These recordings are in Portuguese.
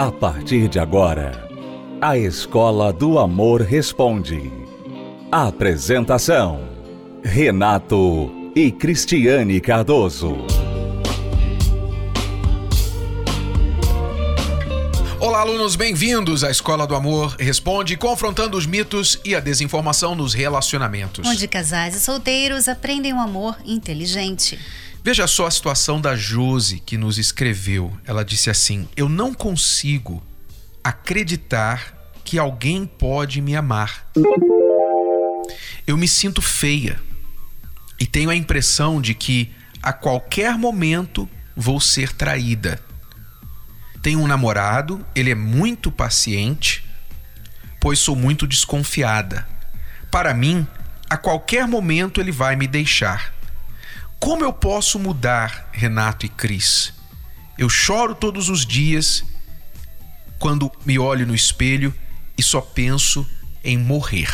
A partir de agora, a Escola do Amor Responde. Apresentação: Renato e Cristiane Cardoso. Olá, alunos, bem-vindos à Escola do Amor Responde, confrontando os mitos e a desinformação nos relacionamentos. Onde casais e solteiros aprendem um amor inteligente. Veja só a situação da Josi que nos escreveu. Ela disse assim: Eu não consigo acreditar que alguém pode me amar. Eu me sinto feia e tenho a impressão de que a qualquer momento vou ser traída. Tenho um namorado, ele é muito paciente, pois sou muito desconfiada. Para mim, a qualquer momento ele vai me deixar. Como eu posso mudar, Renato e Cris? Eu choro todos os dias quando me olho no espelho e só penso em morrer.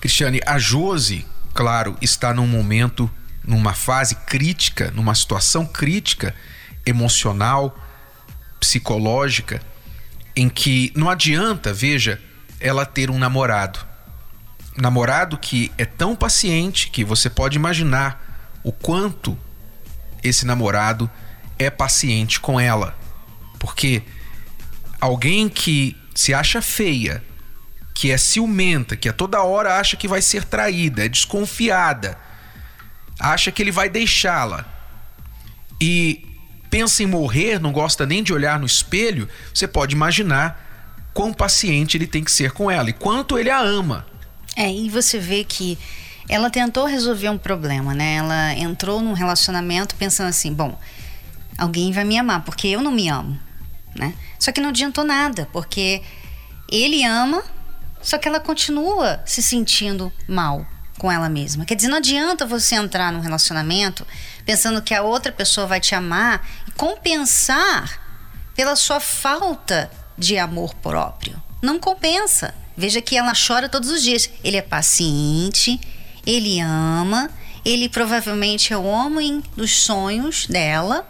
Cristiane, a Jose, claro, está num momento, numa fase crítica, numa situação crítica, emocional, psicológica em que não adianta, veja, ela ter um namorado. Namorado que é tão paciente que você pode imaginar o quanto esse namorado é paciente com ela. Porque alguém que se acha feia, que é ciumenta, que a toda hora acha que vai ser traída, é desconfiada, acha que ele vai deixá-la. E pensa em morrer, não gosta nem de olhar no espelho, você pode imaginar quão paciente ele tem que ser com ela e quanto ele a ama. É, e você vê que ela tentou resolver um problema, né? Ela entrou num relacionamento pensando assim: bom, alguém vai me amar, porque eu não me amo, né? Só que não adiantou nada, porque ele ama, só que ela continua se sentindo mal com ela mesma. Quer dizer, não adianta você entrar num relacionamento pensando que a outra pessoa vai te amar e compensar pela sua falta de amor próprio. Não compensa. Veja que ela chora todos os dias. Ele é paciente, ele ama, ele provavelmente é o homem dos sonhos dela,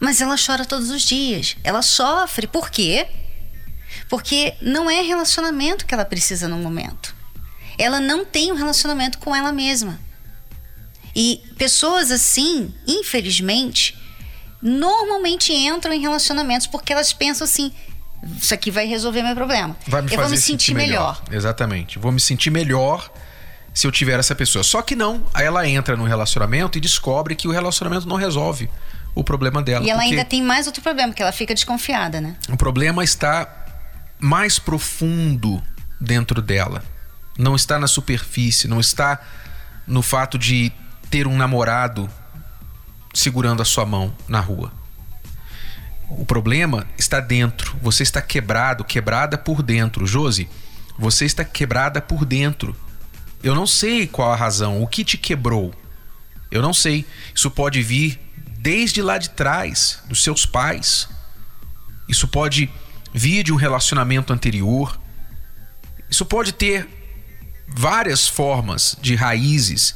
mas ela chora todos os dias. Ela sofre. Por quê? Porque não é relacionamento que ela precisa no momento ela não tem um relacionamento com ela mesma. E pessoas assim, infelizmente, normalmente entram em relacionamentos porque elas pensam assim: isso aqui vai resolver meu problema. Vai me eu vou me sentir, sentir melhor. melhor. Exatamente. Vou me sentir melhor se eu tiver essa pessoa. Só que não. Aí ela entra no relacionamento e descobre que o relacionamento não resolve o problema dela. E ela ainda tem mais outro problema, que ela fica desconfiada, né? O problema está mais profundo dentro dela não está na superfície, não está no fato de ter um namorado segurando a sua mão na rua. O problema está dentro. Você está quebrado, quebrada por dentro. Josi, você está quebrada por dentro. Eu não sei qual a razão, o que te quebrou. Eu não sei. Isso pode vir desde lá de trás, dos seus pais. Isso pode vir de um relacionamento anterior. Isso pode ter várias formas de raízes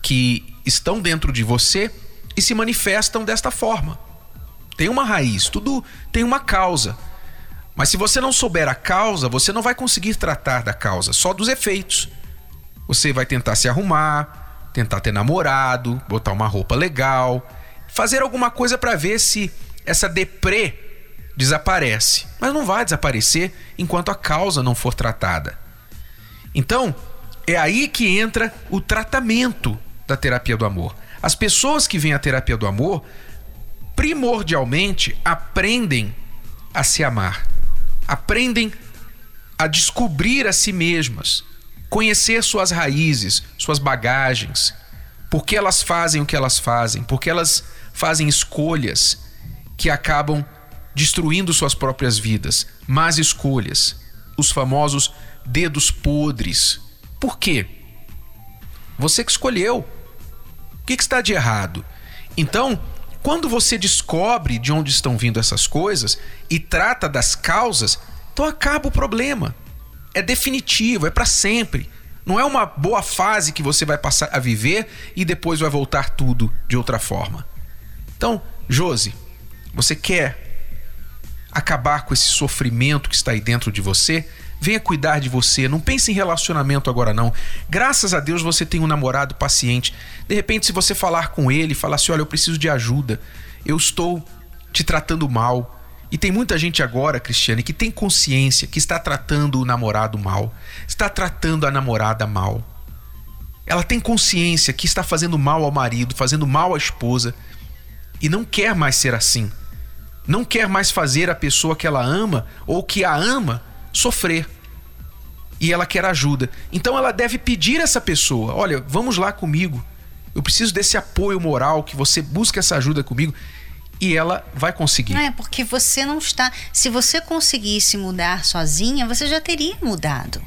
que estão dentro de você e se manifestam desta forma. Tem uma raiz, tudo tem uma causa. Mas se você não souber a causa, você não vai conseguir tratar da causa, só dos efeitos. Você vai tentar se arrumar, tentar ter namorado, botar uma roupa legal, fazer alguma coisa para ver se essa deprê desaparece. Mas não vai desaparecer enquanto a causa não for tratada. Então, é aí que entra o tratamento da terapia do amor. As pessoas que vêm à terapia do amor, primordialmente, aprendem a se amar, aprendem a descobrir a si mesmas, conhecer suas raízes, suas bagagens, por que elas fazem o que elas fazem, porque elas fazem escolhas que acabam destruindo suas próprias vidas, más escolhas, os famosos dedos podres por quê? Você que escolheu. O que, que está de errado? Então, quando você descobre de onde estão vindo essas coisas e trata das causas, então acaba o problema. É definitivo, é para sempre. Não é uma boa fase que você vai passar a viver e depois vai voltar tudo de outra forma. Então, Josi, você quer acabar com esse sofrimento que está aí dentro de você, venha cuidar de você. Não pense em relacionamento agora, não. Graças a Deus você tem um namorado paciente. De repente, se você falar com ele, falar assim: olha, eu preciso de ajuda, eu estou te tratando mal. E tem muita gente agora, Cristiane, que tem consciência que está tratando o namorado mal, está tratando a namorada mal. Ela tem consciência que está fazendo mal ao marido, fazendo mal à esposa e não quer mais ser assim. Não quer mais fazer a pessoa que ela ama ou que a ama sofrer. E ela quer ajuda. Então ela deve pedir essa pessoa: olha, vamos lá comigo. Eu preciso desse apoio moral, que você busque essa ajuda comigo. E ela vai conseguir. É, porque você não está. Se você conseguisse mudar sozinha, você já teria mudado.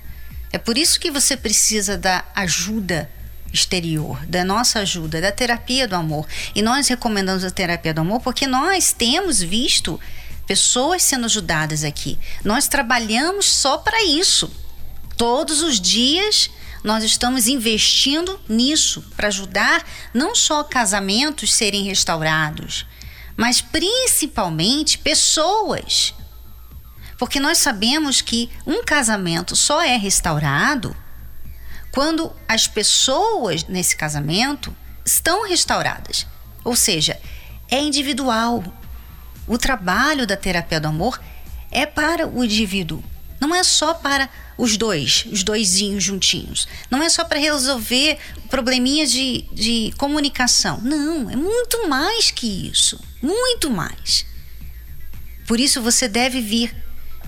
É por isso que você precisa da ajuda exterior, da nossa ajuda, da terapia do amor. E nós recomendamos a terapia do amor porque nós temos visto pessoas sendo ajudadas aqui. Nós trabalhamos só para isso. Todos os dias nós estamos investindo nisso para ajudar não só casamentos serem restaurados, mas principalmente pessoas porque nós sabemos que um casamento só é restaurado quando as pessoas nesse casamento estão restauradas. Ou seja, é individual. O trabalho da terapia do amor é para o indivíduo. Não é só para os dois, os doisinhos juntinhos. Não é só para resolver probleminhas de, de comunicação. Não, é muito mais que isso. Muito mais. Por isso você deve vir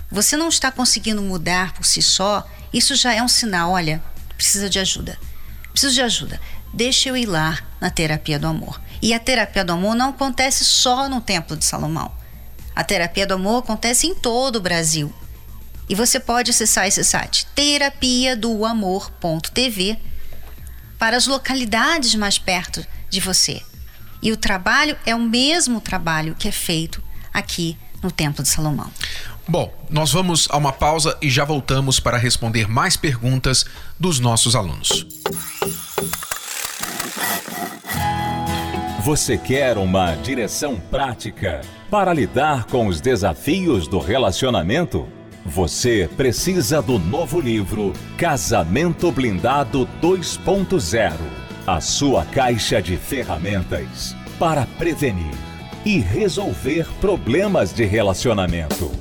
você não está conseguindo mudar por si só, isso já é um sinal, olha, precisa de ajuda. Preciso de ajuda. Deixa eu ir lá na terapia do amor. E a terapia do amor não acontece só no Templo de Salomão. A terapia do amor acontece em todo o Brasil. E você pode acessar esse site terapia do amor.tv para as localidades mais perto de você. E o trabalho é o mesmo trabalho que é feito aqui no Templo de Salomão. Bom, nós vamos a uma pausa e já voltamos para responder mais perguntas dos nossos alunos. Você quer uma direção prática para lidar com os desafios do relacionamento? Você precisa do novo livro Casamento Blindado 2.0 a sua caixa de ferramentas para prevenir e resolver problemas de relacionamento.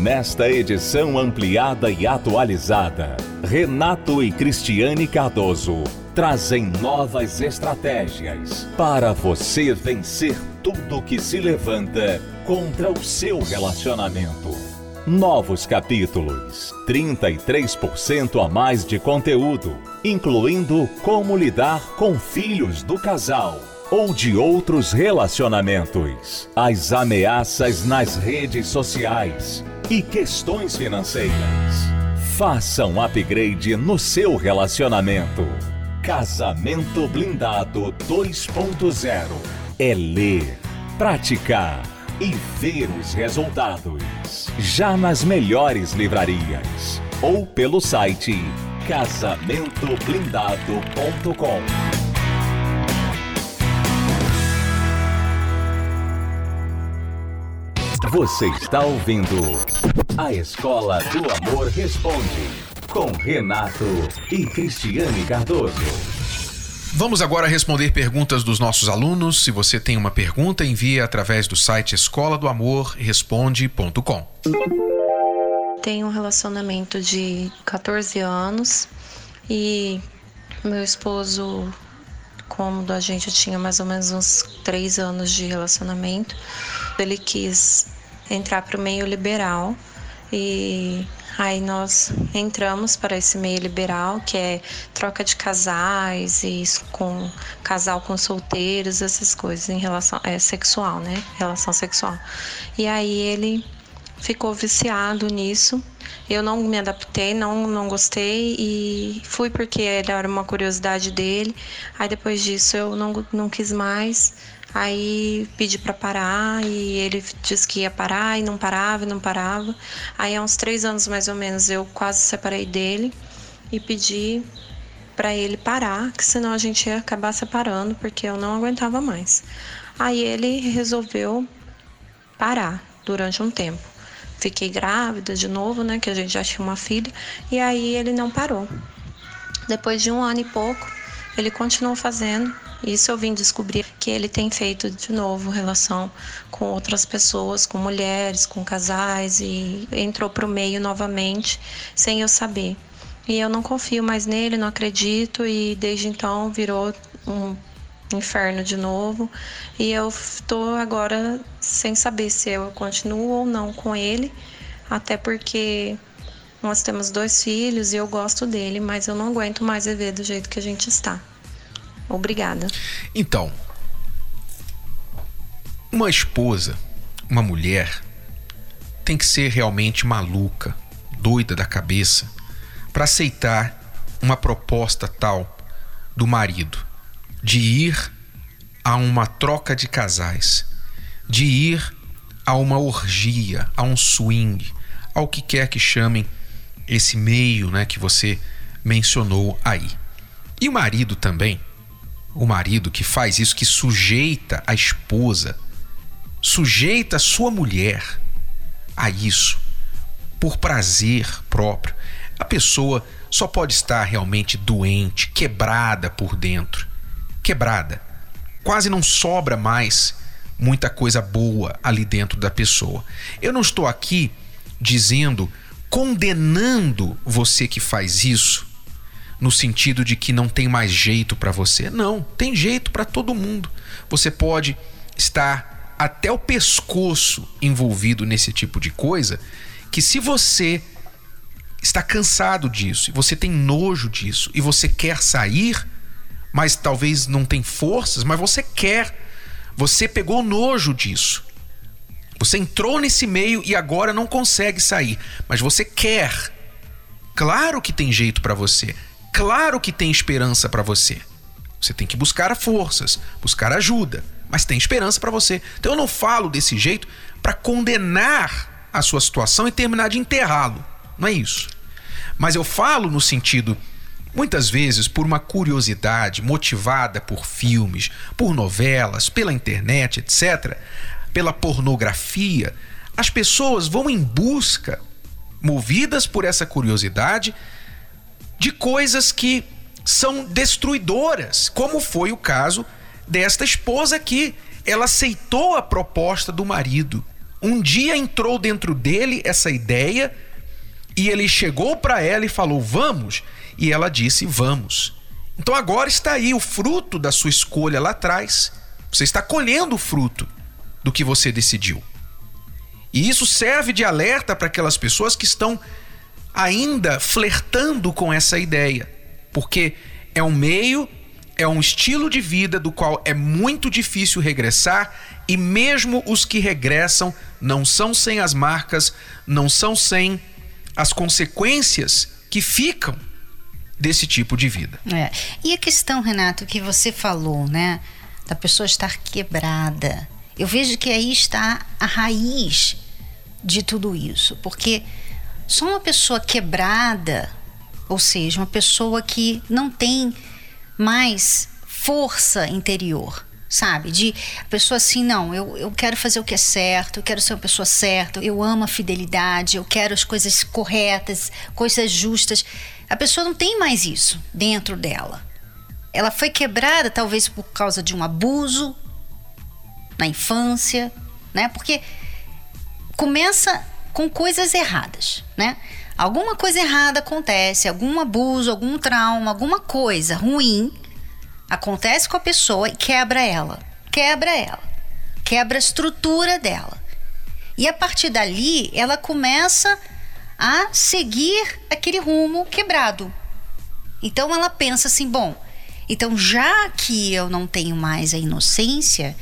Nesta edição ampliada e atualizada, Renato e Cristiane Cardoso trazem novas estratégias para você vencer tudo que se levanta contra o seu relacionamento. Novos capítulos, 33% a mais de conteúdo, incluindo como lidar com filhos do casal ou de outros relacionamentos, as ameaças nas redes sociais e questões financeiras. Faça um upgrade no seu relacionamento. Casamento Blindado 2.0 é ler, praticar e ver os resultados. Já nas melhores livrarias ou pelo site casamentoblindado.com. Você está ouvindo A Escola do Amor Responde com Renato e Cristiane Cardoso. Vamos agora responder perguntas dos nossos alunos. Se você tem uma pergunta, envie através do site escola do amor responde.com. Tenho um relacionamento de 14 anos e meu esposo, como a gente tinha mais ou menos uns 3 anos de relacionamento, ele quis entrar para o meio liberal e aí nós entramos para esse meio liberal que é troca de casais e com casal com solteiros essas coisas em relação é sexual né? Relação sexual. E aí ele ficou viciado nisso eu não me adaptei não não gostei e fui porque era uma curiosidade dele aí depois disso eu não não quis mais Aí pedi para parar e ele disse que ia parar e não parava e não parava. Aí há uns três anos mais ou menos eu quase separei dele e pedi para ele parar, que senão a gente ia acabar separando porque eu não aguentava mais. Aí ele resolveu parar. durante um tempo. Fiquei grávida de novo, né? Que a gente já tinha uma filha. E aí ele não parou. Depois de um ano e pouco, ele continuou fazendo. Isso eu vim descobrir que ele tem feito de novo relação com outras pessoas, com mulheres, com casais e entrou para o meio novamente sem eu saber. E eu não confio mais nele, não acredito e desde então virou um inferno de novo. E eu estou agora sem saber se eu continuo ou não com ele, até porque nós temos dois filhos e eu gosto dele, mas eu não aguento mais viver do jeito que a gente está. Obrigada. Então, uma esposa, uma mulher, tem que ser realmente maluca, doida da cabeça, para aceitar uma proposta tal do marido de ir a uma troca de casais, de ir a uma orgia, a um swing, ao que quer que chamem esse meio né, que você mencionou aí. E o marido também, o marido que faz isso, que sujeita a esposa, sujeita a sua mulher a isso, por prazer próprio. A pessoa só pode estar realmente doente, quebrada por dentro quebrada. Quase não sobra mais muita coisa boa ali dentro da pessoa. Eu não estou aqui dizendo, condenando você que faz isso, no sentido de que não tem mais jeito para você. Não, tem jeito para todo mundo. Você pode estar até o pescoço envolvido nesse tipo de coisa, que se você está cansado disso, você tem nojo disso, e você quer sair, mas talvez não tem forças, mas você quer. Você pegou nojo disso. Você entrou nesse meio e agora não consegue sair, mas você quer. Claro que tem jeito para você. Claro que tem esperança para você. Você tem que buscar forças, buscar ajuda, mas tem esperança para você. Então eu não falo desse jeito para condenar a sua situação e terminar de enterrá-lo. Não é isso. Mas eu falo no sentido Muitas vezes, por uma curiosidade motivada por filmes, por novelas, pela internet, etc., pela pornografia, as pessoas vão em busca, movidas por essa curiosidade, de coisas que são destruidoras, como foi o caso desta esposa que ela aceitou a proposta do marido. Um dia entrou dentro dele essa ideia e ele chegou para ela e falou: "Vamos" e ela disse: Vamos. Então agora está aí o fruto da sua escolha lá atrás. Você está colhendo o fruto do que você decidiu. E isso serve de alerta para aquelas pessoas que estão ainda flertando com essa ideia, porque é um meio, é um estilo de vida do qual é muito difícil regressar e mesmo os que regressam não são sem as marcas, não são sem as consequências que ficam desse tipo de vida. É. E a questão, Renato, que você falou, né, da pessoa estar quebrada. Eu vejo que aí está a raiz de tudo isso, porque só uma pessoa quebrada, ou seja, uma pessoa que não tem mais força interior, sabe? De a pessoa assim, não, eu, eu quero fazer o que é certo, eu quero ser uma pessoa certa, eu amo a fidelidade, eu quero as coisas corretas, coisas justas. A pessoa não tem mais isso dentro dela. Ela foi quebrada talvez por causa de um abuso na infância, né? Porque começa com coisas erradas, né? Alguma coisa errada acontece, algum abuso, algum trauma, alguma coisa ruim acontece com a pessoa e quebra ela, quebra ela, quebra a estrutura dela. E a partir dali, ela começa a seguir aquele rumo quebrado. Então ela pensa assim: bom, então já que eu não tenho mais a inocência,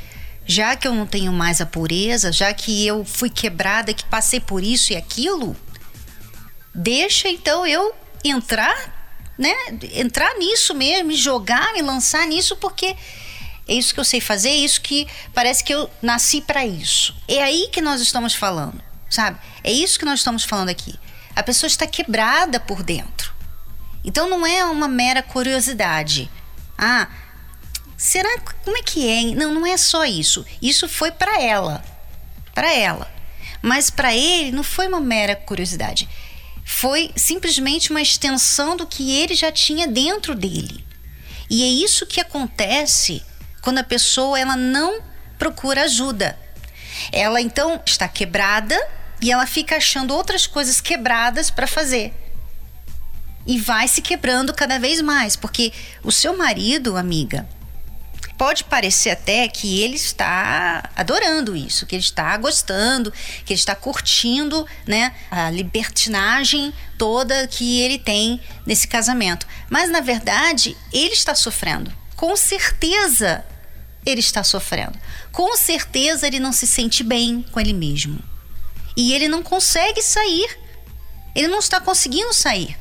já que eu não tenho mais a pureza, já que eu fui quebrada, que passei por isso e aquilo, deixa então eu entrar, né? Entrar nisso mesmo, me jogar, me lançar nisso, porque é isso que eu sei fazer, é isso que parece que eu nasci para isso. É aí que nós estamos falando, sabe? É isso que nós estamos falando aqui a pessoa está quebrada por dentro. Então não é uma mera curiosidade. Ah, será como é que é? Não, não é só isso. Isso foi para ela, para ela. Mas para ele não foi uma mera curiosidade. Foi simplesmente uma extensão do que ele já tinha dentro dele. E é isso que acontece quando a pessoa ela não procura ajuda. Ela então está quebrada e ela fica achando outras coisas quebradas para fazer. E vai se quebrando cada vez mais, porque o seu marido, amiga, pode parecer até que ele está adorando isso, que ele está gostando, que ele está curtindo, né, a libertinagem toda que ele tem nesse casamento. Mas na verdade, ele está sofrendo. Com certeza ele está sofrendo. Com certeza ele não se sente bem com ele mesmo. E ele não consegue sair. Ele não está conseguindo sair.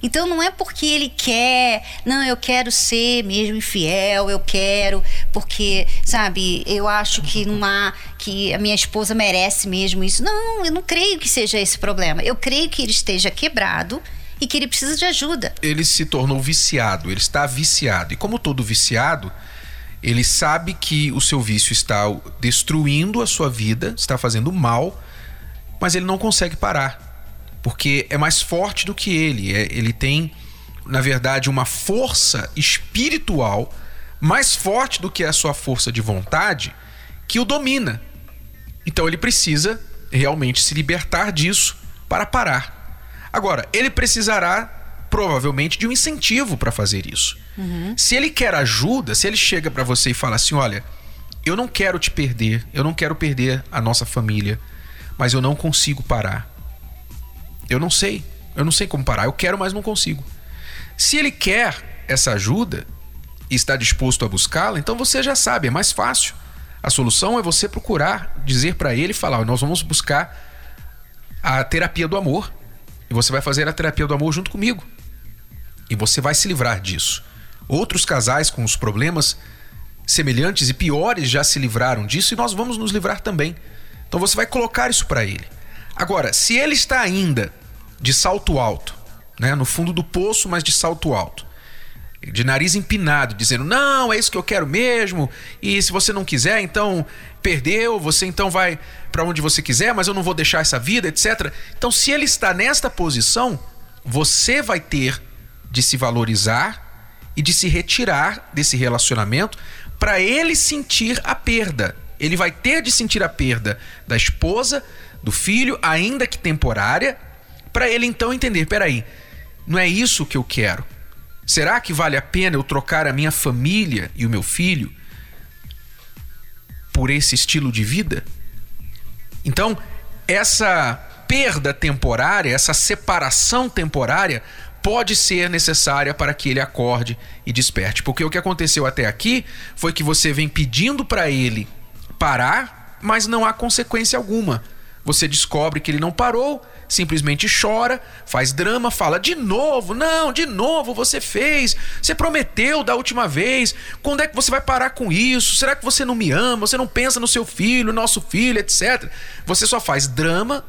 Então não é porque ele quer, não, eu quero ser mesmo infiel, eu quero, porque, sabe, eu acho que há, que a minha esposa merece mesmo isso. Não, eu não creio que seja esse problema. Eu creio que ele esteja quebrado e que ele precisa de ajuda. Ele se tornou viciado, ele está viciado. E como todo viciado, ele sabe que o seu vício está destruindo a sua vida, está fazendo mal, mas ele não consegue parar porque é mais forte do que ele. É, ele tem, na verdade, uma força espiritual mais forte do que a sua força de vontade que o domina. Então ele precisa realmente se libertar disso para parar. Agora, ele precisará provavelmente de um incentivo para fazer isso. Uhum. Se ele quer ajuda, se ele chega para você e fala assim: olha, eu não quero te perder, eu não quero perder a nossa família, mas eu não consigo parar. Eu não sei. Eu não sei como parar. Eu quero, mas não consigo. Se ele quer essa ajuda e está disposto a buscá-la, então você já sabe, é mais fácil. A solução é você procurar dizer para ele, falar, nós vamos buscar a terapia do amor. E você vai fazer a terapia do amor junto comigo. E você vai se livrar disso. Outros casais com os problemas semelhantes e piores já se livraram disso e nós vamos nos livrar também. Então você vai colocar isso para ele. Agora, se ele está ainda de salto alto, né, no fundo do poço, mas de salto alto, de nariz empinado, dizendo: "Não, é isso que eu quero mesmo, e se você não quiser, então perdeu, você então vai para onde você quiser, mas eu não vou deixar essa vida, etc". Então, se ele está nesta posição, você vai ter de se valorizar e de se retirar desse relacionamento para ele sentir a perda. Ele vai ter de sentir a perda da esposa, do filho, ainda que temporária, para ele então entender: peraí, não é isso que eu quero. Será que vale a pena eu trocar a minha família e o meu filho por esse estilo de vida? Então, essa perda temporária, essa separação temporária, pode ser necessária para que ele acorde e desperte. Porque o que aconteceu até aqui foi que você vem pedindo para ele parar, mas não há consequência alguma. Você descobre que ele não parou, simplesmente chora, faz drama, fala de novo, não, de novo você fez, você prometeu da última vez, quando é que você vai parar com isso? Será que você não me ama? Você não pensa no seu filho, nosso filho, etc. Você só faz drama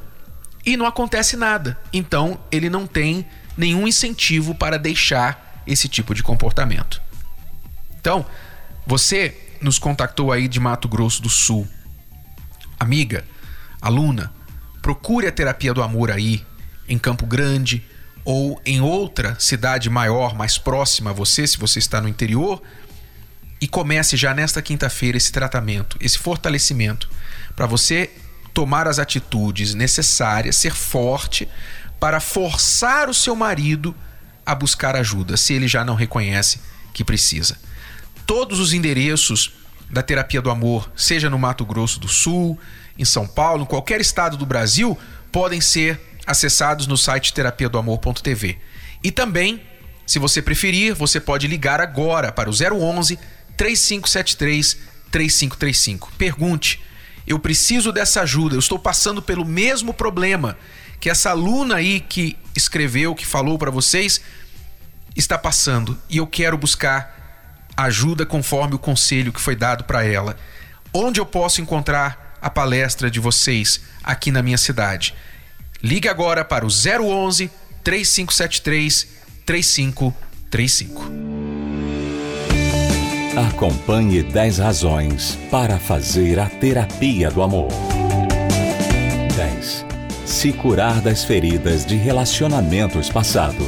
e não acontece nada. Então ele não tem nenhum incentivo para deixar esse tipo de comportamento. Então, você nos contactou aí de Mato Grosso do Sul. Amiga, aluna, procure a terapia do amor aí, em Campo Grande ou em outra cidade maior, mais próxima a você, se você está no interior, e comece já nesta quinta-feira esse tratamento, esse fortalecimento, para você tomar as atitudes necessárias, ser forte para forçar o seu marido a buscar ajuda, se ele já não reconhece que precisa. Todos os endereços da terapia do amor, seja no Mato Grosso do Sul, em São Paulo, em qualquer estado do Brasil, podem ser acessados no site terapia do amor.tv. E também, se você preferir, você pode ligar agora para o 011 3573 3535. Pergunte: eu preciso dessa ajuda, eu estou passando pelo mesmo problema que essa aluna aí que escreveu, que falou para vocês, está passando e eu quero buscar ajuda conforme o conselho que foi dado para ela. Onde eu posso encontrar a palestra de vocês aqui na minha cidade. Ligue agora para o 011 3573 3535. Acompanhe 10 razões para fazer a terapia do amor. 10. se curar das feridas de relacionamentos passados.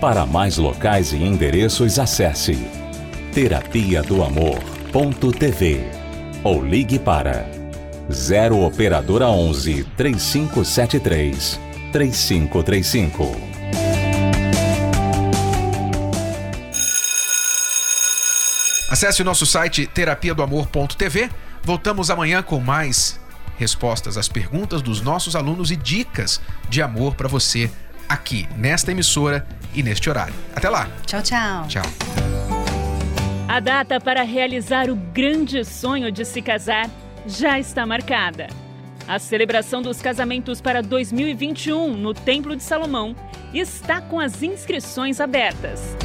Para mais locais e endereços, acesse terapia do amor.tv ou ligue para 0 operadora 11 3573 3535. Acesse o nosso site terapia do amor.tv. Voltamos amanhã com mais respostas às perguntas dos nossos alunos e dicas de amor para você aqui nesta emissora e neste horário. Até lá. Tchau, tchau. Tchau. A data para realizar o grande sonho de se casar já está marcada. A celebração dos casamentos para 2021 no Templo de Salomão está com as inscrições abertas.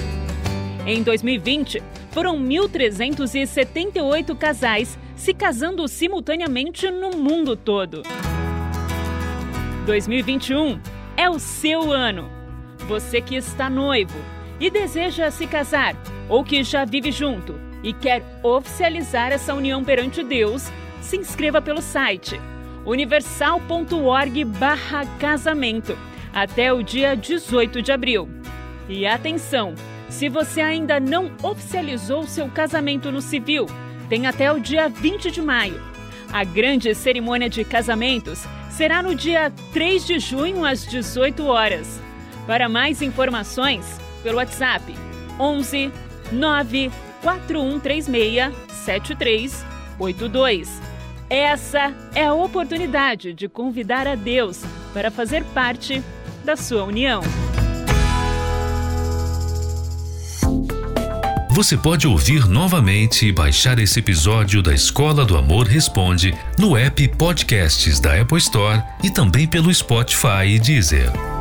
Em 2020, foram 1.378 casais se casando simultaneamente no mundo todo. 2021 é o seu ano. Você que está noivo e deseja se casar ou que já vive junto e quer oficializar essa união perante Deus, se inscreva pelo site universal.org/casamento até o dia 18 de abril. E atenção, se você ainda não oficializou seu casamento no civil, tem até o dia 20 de maio. A grande cerimônia de casamentos será no dia 3 de junho às 18 horas. Para mais informações, pelo WhatsApp 11 9 4136 7382. Essa é a oportunidade de convidar a Deus para fazer parte da sua união. Você pode ouvir novamente e baixar esse episódio da Escola do Amor Responde no app Podcasts da Apple Store e também pelo Spotify e Deezer.